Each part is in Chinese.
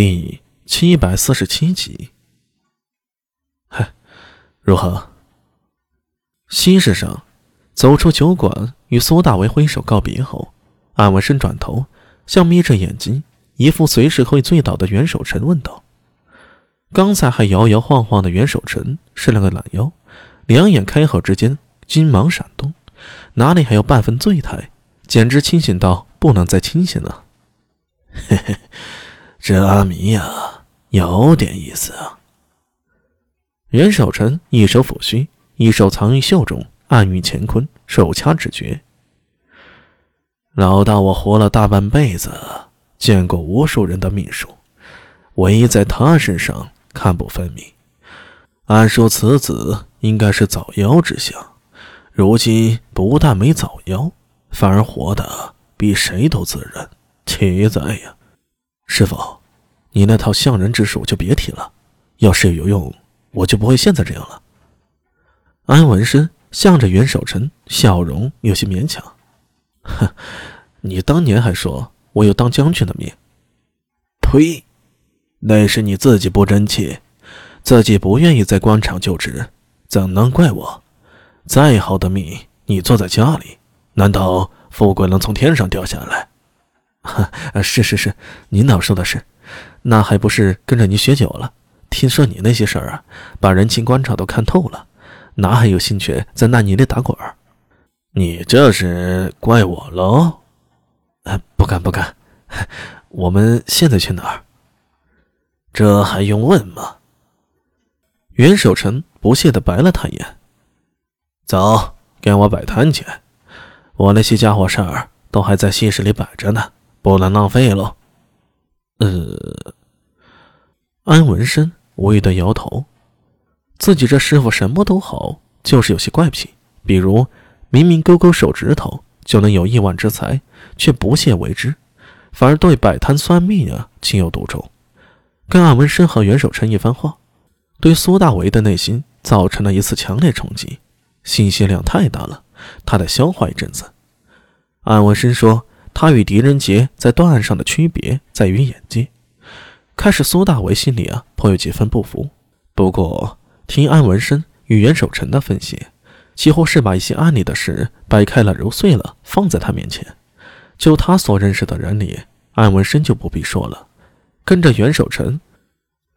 第七百四十七集。嗨，如何？西市上，走出酒馆，与苏大为挥手告别后，安文生转头向眯着眼睛、一副随时会醉倒的袁守诚问道：“刚才还摇摇晃晃的袁守诚，伸了个懒腰，两眼开合之间，金芒闪动，哪里还有半分醉态？简直清醒到不能再清醒了。”嘿嘿。这阿弥呀，有点意思啊。袁守诚一手抚须，一手藏于袖中，暗语乾坤，手掐指诀。老大，我活了大半辈子，见过无数人的命数，唯一在他身上看不分明。按说此子应该是早夭之相，如今不但没早夭，反而活得比谁都自然，奇哉呀！师傅，你那套相人之术就别提了。要是有用，我就不会现在这样了。安文生向着袁守诚，笑容有些勉强。哼，你当年还说我有当将军的命。呸！那是你自己不争气，自己不愿意在官场就职，怎能怪我？再好的命，你坐在家里，难道富贵能从天上掉下来？是是是，您倒说的是，那还不是跟着你学久了？听说你那些事儿啊，把人情官场都看透了，哪还有兴趣在烂泥里打滚儿？你这是怪我喽？哎，不敢不敢。我们现在去哪儿？这还用问吗？袁守诚不屑地白了他一眼。走，跟我摆摊去。我那些家伙事儿都还在西市里摆着呢。不能浪费喽。呃，安文生无语的摇头，自己这师傅什么都好，就是有些怪癖。比如明明勾勾手指头就能有亿万之财，却不屑为之，反而对摆摊算命啊情有独钟。跟安文生和袁守琛一番话，对苏大为的内心造成了一次强烈冲击，信息量太大了，他得消化一阵子。安文生说。他与狄仁杰在断案上的区别在于眼界。开始，苏大为心里啊颇有几分不服。不过，听安文生与袁守诚的分析，几乎是把一些案例的事掰开了揉碎了放在他面前。就他所认识的人里，安文生就不必说了。跟着袁守诚，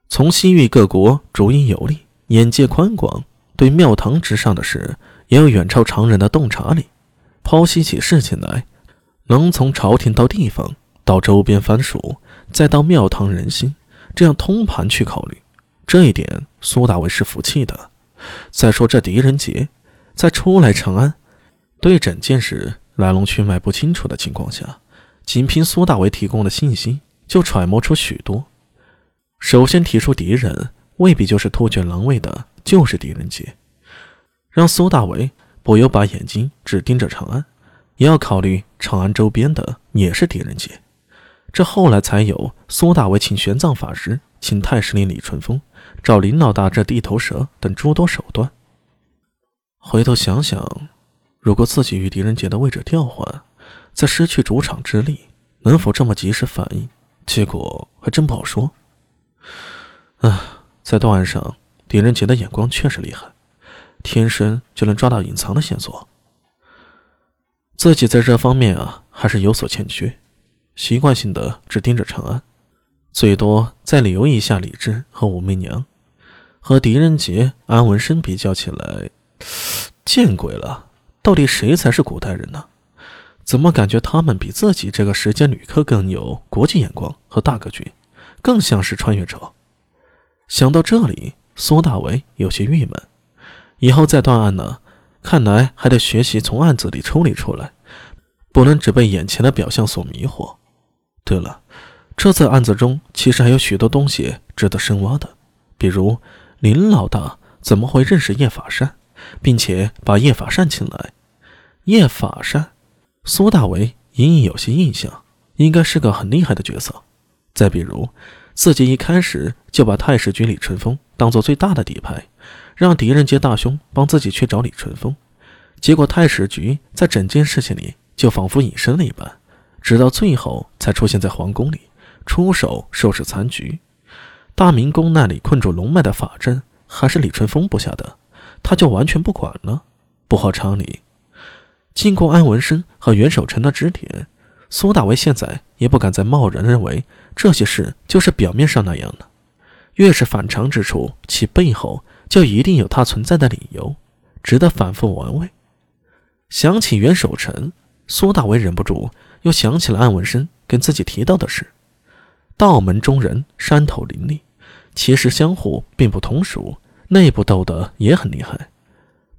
从西域各国逐一游历，眼界宽广，对庙堂之上的事也有远超常人的洞察力，剖析起事情来。能从朝廷到地方，到周边藩属，再到庙堂人心，这样通盘去考虑，这一点苏大为是服气的。再说这狄仁杰，在初来长安，对整件事来龙去脉不清楚的情况下，仅凭苏大为提供的信息，就揣摩出许多。首先提出敌人未必就是突厥狼卫的，就是狄仁杰，让苏大为不由把眼睛只盯着长安。也要考虑长安周边的也是狄仁杰，这后来才有苏大为请玄奘法师、请太师令李淳风、找林老大这地头蛇等诸多手段。回头想想，如果自己与狄仁杰的位置调换，在失去主场之力，能否这么及时反应？结果还真不好说。啊，在断案上，狄仁杰的眼光确实厉害，天生就能抓到隐藏的线索。自己在这方面啊，还是有所欠缺，习惯性的只盯着长安，最多再留意一下李治和武媚娘，和狄仁杰、安文生比较起来，见鬼了！到底谁才是古代人呢？怎么感觉他们比自己这个时间旅客更有国际眼光和大格局，更像是穿越者？想到这里，苏大为有些郁闷，以后再断案呢？看来还得学习从案子里抽离出来，不能只被眼前的表象所迷惑。对了，这次案子中其实还有许多东西值得深挖的，比如林老大怎么会认识叶法善，并且把叶法善请来？叶法善，苏大为隐隐有些印象，应该是个很厉害的角色。再比如，自己一开始就把太史局李淳风当做最大的底牌。让狄仁杰大兄帮自己去找李淳风，结果太史局在整件事情里就仿佛隐身了一般，直到最后才出现在皇宫里，出手收拾残局。大明宫那里困住龙脉的法阵，还是李淳风布下的，他就完全不管了。不合常理。经过安文生和袁守诚的指点，苏大为现在也不敢再贸然认为这些事就是表面上那样的。越是反常之处，其背后就一定有它存在的理由，值得反复玩味。想起袁守诚，苏大为忍不住又想起了安文生跟自己提到的事：道门中人山头林立，其实相互并不同属，内部斗得也很厉害。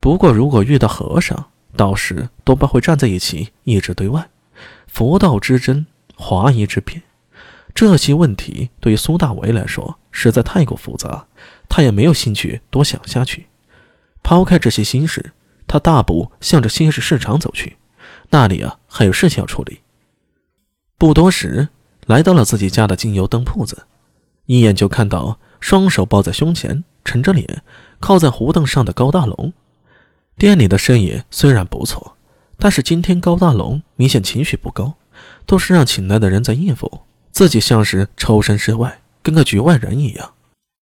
不过，如果遇到和尚，道士多半会站在一起，一直对外。佛道之争，华夷之辩，这些问题对于苏大为来说实在太过复杂，他也没有兴趣多想下去。抛开这些心事，他大步向着新市市场走去。那里啊，还有事情要处理。不多时，来到了自己家的精油灯铺子，一眼就看到双手抱在胸前，沉着脸靠在胡凳上的高大龙。店里的生意虽然不错，但是今天高大龙明显情绪不高，都是让请来的人在应付，自己像是抽身事外，跟个局外人一样。